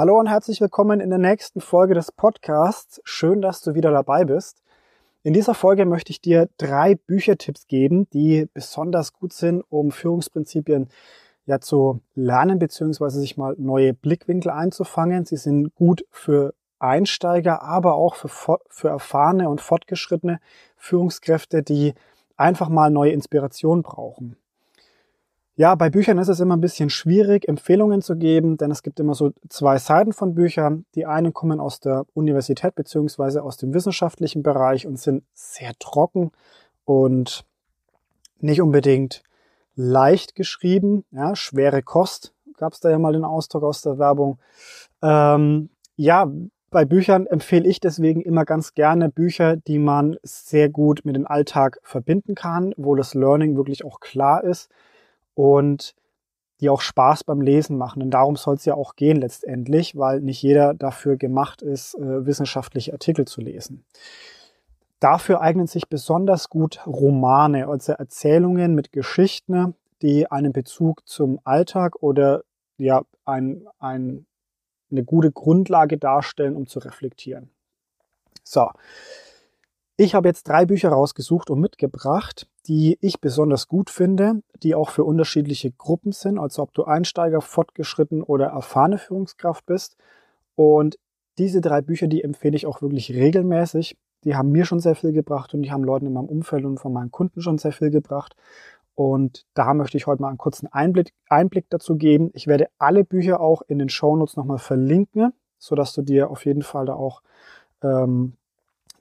Hallo und herzlich willkommen in der nächsten Folge des Podcasts. Schön, dass du wieder dabei bist. In dieser Folge möchte ich dir drei Büchertipps geben, die besonders gut sind, um Führungsprinzipien ja zu lernen beziehungsweise sich mal neue Blickwinkel einzufangen. Sie sind gut für Einsteiger, aber auch für, für erfahrene und fortgeschrittene Führungskräfte, die einfach mal neue Inspiration brauchen. Ja, bei Büchern ist es immer ein bisschen schwierig, Empfehlungen zu geben, denn es gibt immer so zwei Seiten von Büchern. Die einen kommen aus der Universität beziehungsweise aus dem wissenschaftlichen Bereich und sind sehr trocken und nicht unbedingt leicht geschrieben. Ja, schwere Kost gab es da ja mal den Ausdruck aus der Werbung. Ähm, ja, bei Büchern empfehle ich deswegen immer ganz gerne Bücher, die man sehr gut mit dem Alltag verbinden kann, wo das Learning wirklich auch klar ist und die auch Spaß beim Lesen machen. Und darum soll es ja auch gehen letztendlich, weil nicht jeder dafür gemacht ist, äh, wissenschaftliche Artikel zu lesen. Dafür eignen sich besonders gut Romane, also Erzählungen mit Geschichten, die einen Bezug zum Alltag oder ja, ein, ein, eine gute Grundlage darstellen, um zu reflektieren. So, ich habe jetzt drei Bücher rausgesucht und mitgebracht, die ich besonders gut finde, die auch für unterschiedliche Gruppen sind, also ob du Einsteiger, fortgeschritten oder erfahrene Führungskraft bist. Und diese drei Bücher, die empfehle ich auch wirklich regelmäßig. Die haben mir schon sehr viel gebracht und die haben Leuten in meinem Umfeld und von meinen Kunden schon sehr viel gebracht. Und da möchte ich heute mal einen kurzen Einblick, Einblick dazu geben. Ich werde alle Bücher auch in den Shownotes nochmal verlinken, sodass du dir auf jeden Fall da auch ähm,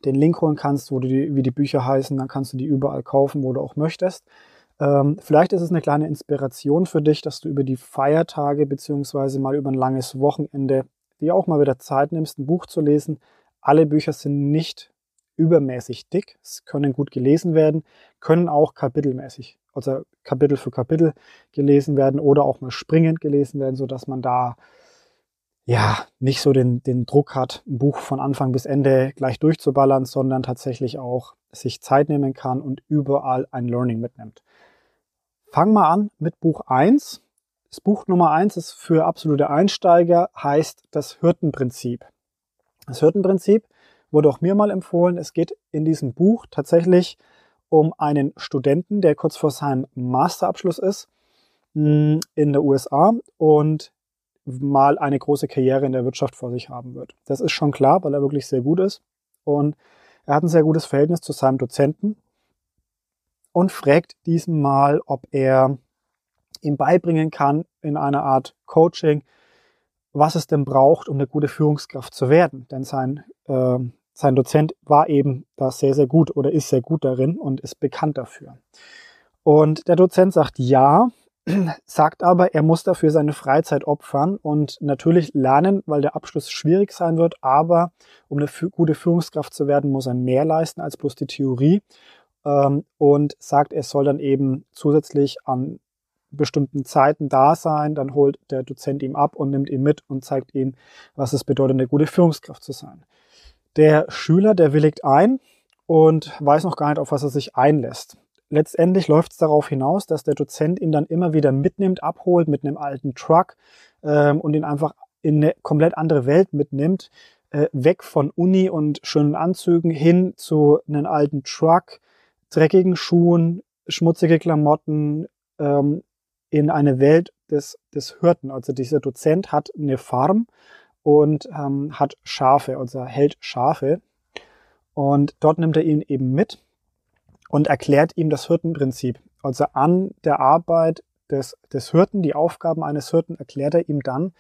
den Link holen kannst, wo du die, wie die Bücher heißen, dann kannst du die überall kaufen, wo du auch möchtest. Ähm, vielleicht ist es eine kleine Inspiration für dich, dass du über die Feiertage beziehungsweise mal über ein langes Wochenende dir auch mal wieder Zeit nimmst, ein Buch zu lesen. Alle Bücher sind nicht übermäßig dick, es können gut gelesen werden, können auch kapitelmäßig, also Kapitel für Kapitel gelesen werden oder auch mal springend gelesen werden, sodass man da ja, nicht so den, den Druck hat, ein Buch von Anfang bis Ende gleich durchzuballern, sondern tatsächlich auch sich Zeit nehmen kann und überall ein Learning mitnimmt. Fang mal an mit Buch 1. Das Buch Nummer 1 ist für absolute Einsteiger, heißt das Hürdenprinzip. Das Hürdenprinzip wurde auch mir mal empfohlen. Es geht in diesem Buch tatsächlich um einen Studenten, der kurz vor seinem Masterabschluss ist mm, in der USA und mal eine große Karriere in der Wirtschaft vor sich haben wird. Das ist schon klar, weil er wirklich sehr gut ist. Und er hat ein sehr gutes Verhältnis zu seinem Dozenten und fragt diesem mal, ob er ihm beibringen kann in einer Art Coaching, was es denn braucht, um eine gute Führungskraft zu werden. Denn sein, äh, sein Dozent war eben da sehr, sehr gut oder ist sehr gut darin und ist bekannt dafür. Und der Dozent sagt ja, sagt aber, er muss dafür seine Freizeit opfern und natürlich lernen, weil der Abschluss schwierig sein wird. Aber um eine gute Führungskraft zu werden, muss er mehr leisten als bloß die Theorie. Ähm, und sagt, er soll dann eben zusätzlich an bestimmten Zeiten da sein. Dann holt der Dozent ihm ab und nimmt ihn mit und zeigt ihm, was es bedeutet, eine gute Führungskraft zu sein. Der Schüler, der willigt ein und weiß noch gar nicht, auf was er sich einlässt letztendlich läuft es darauf hinaus, dass der Dozent ihn dann immer wieder mitnimmt, abholt mit einem alten Truck ähm, und ihn einfach in eine komplett andere Welt mitnimmt, äh, weg von Uni und schönen Anzügen hin zu einem alten Truck, dreckigen Schuhen, schmutzige Klamotten, ähm, in eine Welt des, des Hirten. Also dieser Dozent hat eine Farm und ähm, hat Schafe, also hält Schafe. Und dort nimmt er ihn eben mit und erklärt ihm das Hirtenprinzip. Also an der Arbeit des, des Hirten, die Aufgaben eines Hirten, erklärt er ihm dann,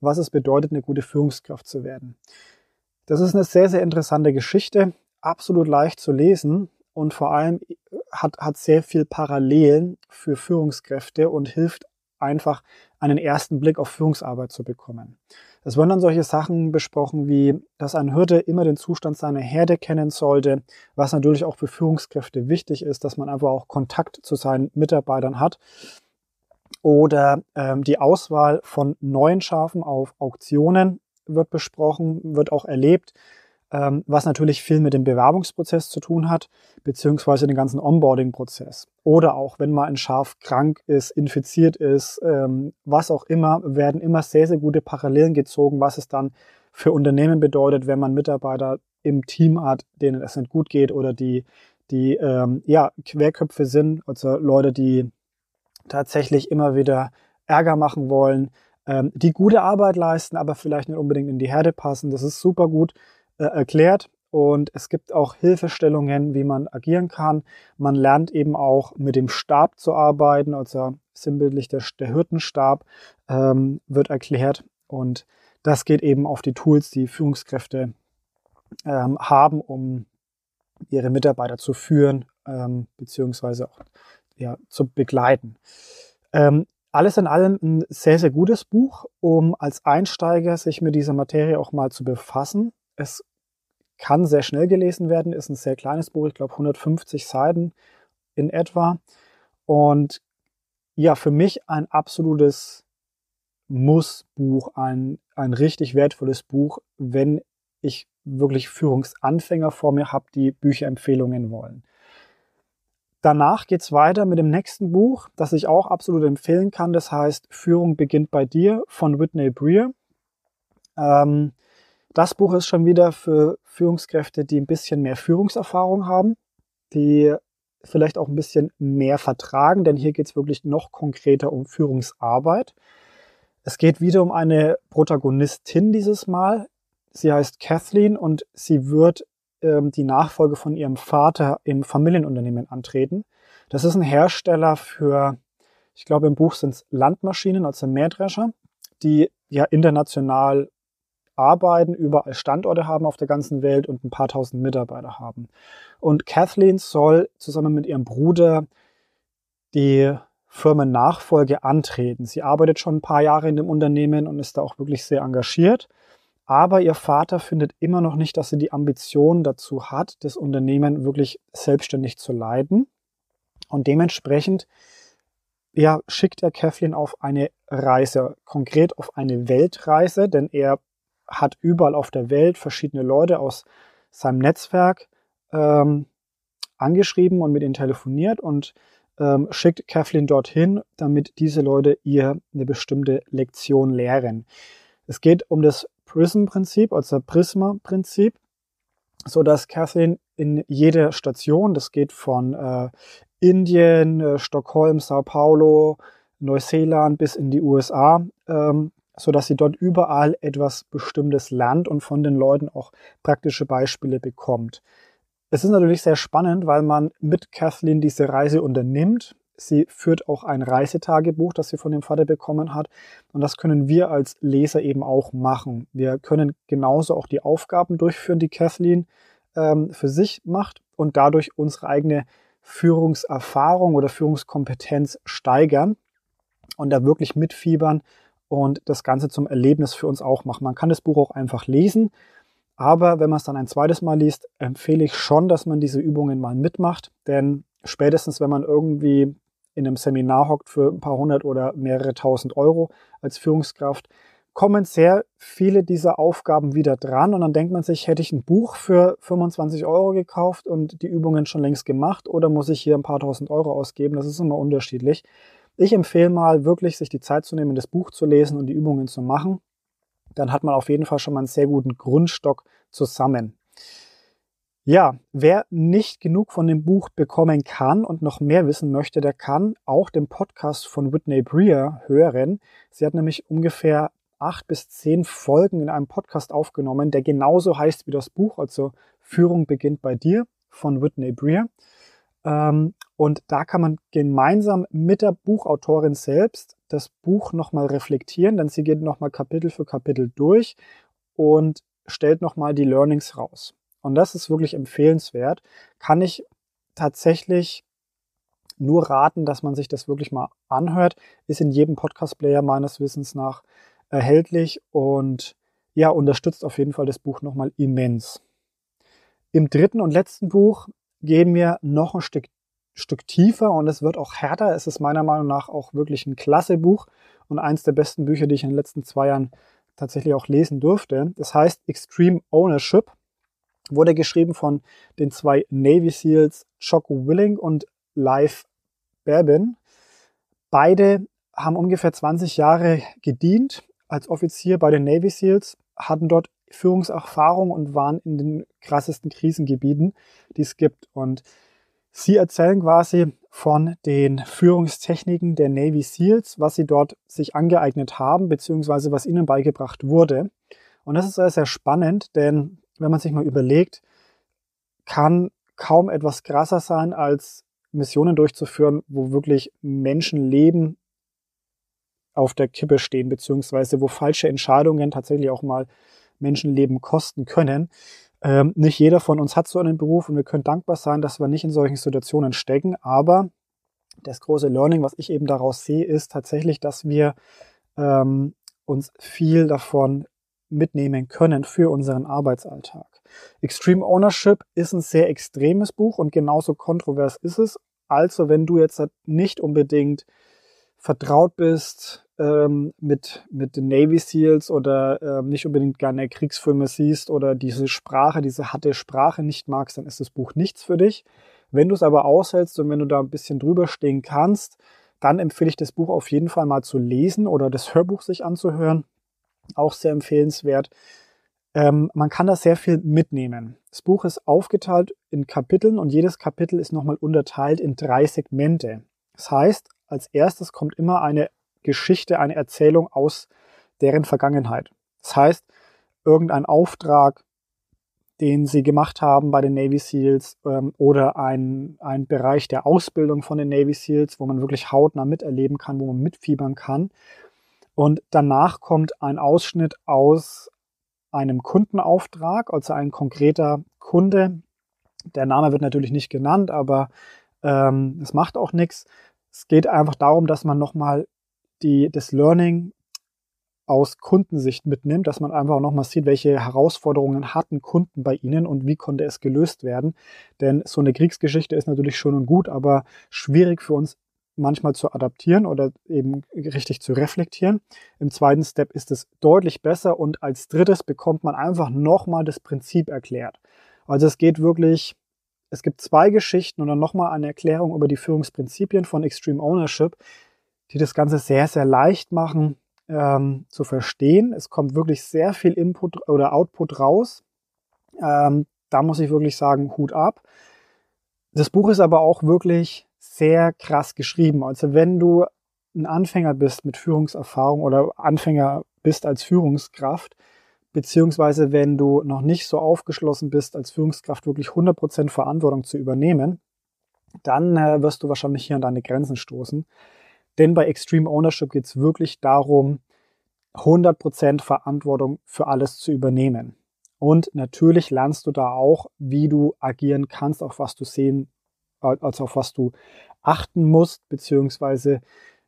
was es bedeutet, eine gute Führungskraft zu werden. Das ist eine sehr, sehr interessante Geschichte, absolut leicht zu lesen und vor allem hat, hat sehr viel Parallelen für Führungskräfte und hilft einfach einen ersten Blick auf Führungsarbeit zu bekommen. Es werden dann solche Sachen besprochen, wie dass ein Hirte immer den Zustand seiner Herde kennen sollte, was natürlich auch für Führungskräfte wichtig ist, dass man einfach auch Kontakt zu seinen Mitarbeitern hat. Oder ähm, die Auswahl von neuen Schafen auf Auktionen wird besprochen, wird auch erlebt. Ähm, was natürlich viel mit dem Bewerbungsprozess zu tun hat, beziehungsweise den ganzen Onboarding-Prozess. Oder auch, wenn mal ein Schaf krank ist, infiziert ist, ähm, was auch immer, werden immer sehr, sehr gute Parallelen gezogen, was es dann für Unternehmen bedeutet, wenn man Mitarbeiter im Team hat, denen es nicht gut geht oder die, die ähm, ja, Querköpfe sind, also Leute, die tatsächlich immer wieder Ärger machen wollen, ähm, die gute Arbeit leisten, aber vielleicht nicht unbedingt in die Herde passen. Das ist super gut äh, erklärt und es gibt auch Hilfestellungen, wie man agieren kann. Man lernt eben auch mit dem Stab zu arbeiten, also sinnbildlich der, der Hirtenstab ähm, wird erklärt und das geht eben auf die Tools, die Führungskräfte ähm, haben, um ihre Mitarbeiter zu führen ähm, beziehungsweise auch ja, zu begleiten. Ähm, alles in allem ein sehr, sehr gutes Buch, um als Einsteiger sich mit dieser Materie auch mal zu befassen. Es kann sehr schnell gelesen werden, ist ein sehr kleines Buch, ich glaube 150 Seiten in etwa. Und ja, für mich ein absolutes Muss-Buch, ein, ein richtig wertvolles Buch, wenn ich wirklich Führungsanfänger vor mir habe, die Bücherempfehlungen wollen. Danach geht es weiter mit dem nächsten Buch, das ich auch absolut empfehlen kann. Das heißt Führung beginnt bei dir von Whitney Breer. Ähm, das Buch ist schon wieder für Führungskräfte, die ein bisschen mehr Führungserfahrung haben, die vielleicht auch ein bisschen mehr vertragen, denn hier geht es wirklich noch konkreter um Führungsarbeit. Es geht wieder um eine Protagonistin dieses Mal. Sie heißt Kathleen und sie wird ähm, die Nachfolge von ihrem Vater im Familienunternehmen antreten. Das ist ein Hersteller für, ich glaube im Buch sind es Landmaschinen, also Mähdrescher, die ja international arbeiten, überall Standorte haben auf der ganzen Welt und ein paar tausend Mitarbeiter haben. Und Kathleen soll zusammen mit ihrem Bruder die Firmennachfolge antreten. Sie arbeitet schon ein paar Jahre in dem Unternehmen und ist da auch wirklich sehr engagiert. Aber ihr Vater findet immer noch nicht, dass sie die Ambition dazu hat, das Unternehmen wirklich selbstständig zu leiten. Und dementsprechend ja, schickt er Kathleen auf eine Reise, konkret auf eine Weltreise, denn er hat überall auf der Welt verschiedene Leute aus seinem Netzwerk ähm, angeschrieben und mit ihnen telefoniert und ähm, schickt Kathleen dorthin, damit diese Leute ihr eine bestimmte Lektion lehren. Es geht um das Prism-Prinzip, also Prisma-Prinzip, so dass Kathleen in jeder Station, das geht von äh, Indien, äh, Stockholm, Sao Paulo, Neuseeland bis in die USA, ähm, so dass sie dort überall etwas Bestimmtes lernt und von den Leuten auch praktische Beispiele bekommt. Es ist natürlich sehr spannend, weil man mit Kathleen diese Reise unternimmt Sie führt auch ein Reisetagebuch, das sie von dem Vater bekommen hat. Und das können wir als Leser eben auch machen. Wir können genauso auch die Aufgaben durchführen, die Kathleen ähm, für sich macht und dadurch unsere eigene Führungserfahrung oder Führungskompetenz steigern und da wirklich mitfiebern und das Ganze zum Erlebnis für uns auch machen. Man kann das Buch auch einfach lesen, aber wenn man es dann ein zweites Mal liest, empfehle ich schon, dass man diese Übungen mal mitmacht, denn spätestens wenn man irgendwie in einem Seminar hockt für ein paar hundert oder mehrere tausend Euro als Führungskraft, kommen sehr viele dieser Aufgaben wieder dran und dann denkt man sich, hätte ich ein Buch für 25 Euro gekauft und die Übungen schon längst gemacht oder muss ich hier ein paar tausend Euro ausgeben? Das ist immer unterschiedlich. Ich empfehle mal wirklich, sich die Zeit zu nehmen, das Buch zu lesen und die Übungen zu machen. Dann hat man auf jeden Fall schon mal einen sehr guten Grundstock zusammen. Ja, wer nicht genug von dem Buch bekommen kann und noch mehr wissen möchte, der kann auch den Podcast von Whitney Breer hören. Sie hat nämlich ungefähr acht bis zehn Folgen in einem Podcast aufgenommen, der genauso heißt wie das Buch, also Führung beginnt bei dir von Whitney Breer. Ähm, und da kann man gemeinsam mit der Buchautorin selbst das Buch nochmal reflektieren, denn sie geht nochmal Kapitel für Kapitel durch und stellt nochmal die Learnings raus und das ist wirklich empfehlenswert, kann ich tatsächlich nur raten, dass man sich das wirklich mal anhört. Ist in jedem Podcast-Player meines Wissens nach erhältlich und ja, unterstützt auf jeden Fall das Buch nochmal immens. Im dritten und letzten Buch gehen wir noch ein Stück, Stück tiefer und es wird auch härter. Es ist meiner Meinung nach auch wirklich ein klasse Buch und eins der besten Bücher, die ich in den letzten zwei Jahren tatsächlich auch lesen durfte. Das heißt Extreme Ownership Wurde geschrieben von den zwei Navy SEALs Choco Willing und Live Babin. Beide haben ungefähr 20 Jahre gedient als Offizier bei den Navy SEALs, hatten dort Führungserfahrung und waren in den krassesten Krisengebieten, die es gibt. Und sie erzählen quasi von den Führungstechniken der Navy SEALs, was sie dort sich angeeignet haben, beziehungsweise was ihnen beigebracht wurde. Und das ist sehr, sehr spannend, denn wenn man sich mal überlegt, kann kaum etwas krasser sein, als Missionen durchzuführen, wo wirklich Menschenleben auf der Kippe stehen, beziehungsweise wo falsche Entscheidungen tatsächlich auch mal Menschenleben kosten können. Ähm, nicht jeder von uns hat so einen Beruf und wir können dankbar sein, dass wir nicht in solchen Situationen stecken. Aber das große Learning, was ich eben daraus sehe, ist tatsächlich, dass wir ähm, uns viel davon mitnehmen können für unseren Arbeitsalltag. Extreme Ownership ist ein sehr extremes Buch und genauso kontrovers ist es. Also wenn du jetzt nicht unbedingt vertraut bist ähm, mit, mit den Navy SEALs oder ähm, nicht unbedingt gerne Kriegsfilme siehst oder diese Sprache, diese harte Sprache nicht magst, dann ist das Buch nichts für dich. Wenn du es aber aushältst und wenn du da ein bisschen drüber stehen kannst, dann empfehle ich das Buch auf jeden Fall mal zu lesen oder das Hörbuch sich anzuhören auch sehr empfehlenswert. Ähm, man kann da sehr viel mitnehmen. Das Buch ist aufgeteilt in Kapiteln und jedes Kapitel ist nochmal unterteilt in drei Segmente. Das heißt, als erstes kommt immer eine Geschichte, eine Erzählung aus deren Vergangenheit. Das heißt, irgendein Auftrag, den sie gemacht haben bei den Navy SEALs ähm, oder ein, ein Bereich der Ausbildung von den Navy SEALs, wo man wirklich hautnah miterleben kann, wo man mitfiebern kann. Und danach kommt ein Ausschnitt aus einem Kundenauftrag, also ein konkreter Kunde. Der Name wird natürlich nicht genannt, aber ähm, es macht auch nichts. Es geht einfach darum, dass man nochmal die, das Learning aus Kundensicht mitnimmt, dass man einfach nochmal sieht, welche Herausforderungen hatten Kunden bei ihnen und wie konnte es gelöst werden. Denn so eine Kriegsgeschichte ist natürlich schön und gut, aber schwierig für uns manchmal zu adaptieren oder eben richtig zu reflektieren. Im zweiten Step ist es deutlich besser und als drittes bekommt man einfach nochmal das Prinzip erklärt. Also es geht wirklich, es gibt zwei Geschichten und dann nochmal eine Erklärung über die Führungsprinzipien von Extreme Ownership, die das Ganze sehr, sehr leicht machen ähm, zu verstehen. Es kommt wirklich sehr viel Input oder Output raus. Ähm, da muss ich wirklich sagen, Hut ab. Das Buch ist aber auch wirklich sehr krass geschrieben. Also wenn du ein Anfänger bist mit Führungserfahrung oder Anfänger bist als Führungskraft, beziehungsweise wenn du noch nicht so aufgeschlossen bist, als Führungskraft wirklich 100% Verantwortung zu übernehmen, dann äh, wirst du wahrscheinlich hier an deine Grenzen stoßen. Denn bei Extreme Ownership geht es wirklich darum, 100% Verantwortung für alles zu übernehmen. Und natürlich lernst du da auch, wie du agieren kannst, auf was du sehen als auf was du achten musst, beziehungsweise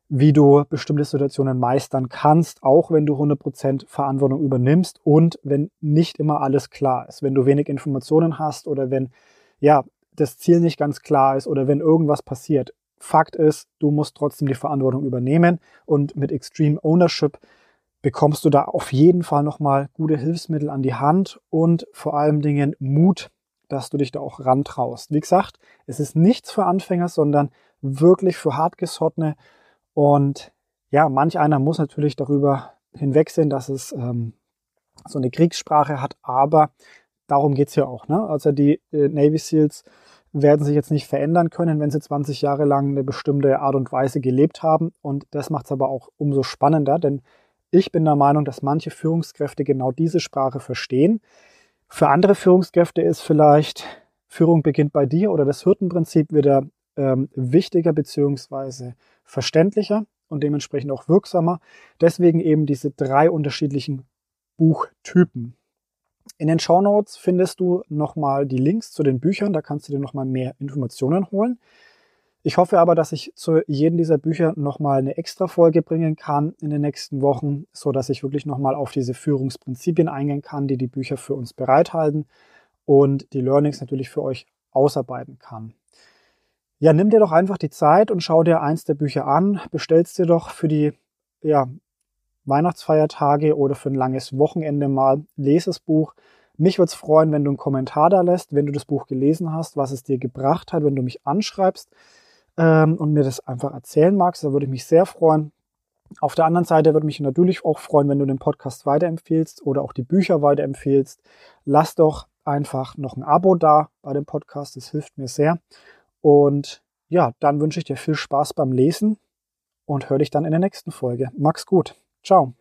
wie du bestimmte Situationen meistern kannst, auch wenn du 100% Verantwortung übernimmst und wenn nicht immer alles klar ist, wenn du wenig Informationen hast oder wenn ja, das Ziel nicht ganz klar ist oder wenn irgendwas passiert. Fakt ist, du musst trotzdem die Verantwortung übernehmen und mit Extreme Ownership bekommst du da auf jeden Fall nochmal gute Hilfsmittel an die Hand und vor allen Dingen Mut, dass du dich da auch rantraust. Wie gesagt, es ist nichts für Anfänger, sondern wirklich für hartgesottene. Und ja, manch einer muss natürlich darüber hinwegsehen, dass es ähm, so eine Kriegssprache hat, aber darum geht's ja auch. Ne? Also die äh, Navy SEALs werden sich jetzt nicht verändern können, wenn sie 20 Jahre lang eine bestimmte Art und Weise gelebt haben. Und das macht es aber auch umso spannender, denn ich bin der Meinung, dass manche Führungskräfte genau diese Sprache verstehen. Für andere Führungskräfte ist vielleicht Führung beginnt bei dir oder das Hürdenprinzip wieder ähm, wichtiger bzw. verständlicher und dementsprechend auch wirksamer. Deswegen eben diese drei unterschiedlichen Buchtypen. In den Show Notes findest du nochmal die Links zu den Büchern, da kannst du dir nochmal mehr Informationen holen. Ich hoffe aber, dass ich zu jedem dieser Bücher nochmal eine extra Folge bringen kann in den nächsten Wochen, so dass ich wirklich nochmal auf diese Führungsprinzipien eingehen kann, die die Bücher für uns bereithalten und die Learnings natürlich für euch ausarbeiten kann. Ja, nimm dir doch einfach die Zeit und schau dir eins der Bücher an, bestellst dir doch für die ja, Weihnachtsfeiertage oder für ein langes Wochenende mal, lese das Buch, Mich würde es freuen, wenn du einen Kommentar da lässt, wenn du das Buch gelesen hast, was es dir gebracht hat, wenn du mich anschreibst ähm, und mir das einfach erzählen magst. Da würde ich mich sehr freuen. Auf der anderen Seite würde mich natürlich auch freuen, wenn du den Podcast weiterempfehlst oder auch die Bücher weiterempfehlst. Lass doch einfach noch ein Abo da bei dem Podcast. Das hilft mir sehr. Und ja, dann wünsche ich dir viel Spaß beim Lesen und höre dich dann in der nächsten Folge. Mach's gut. Ciao.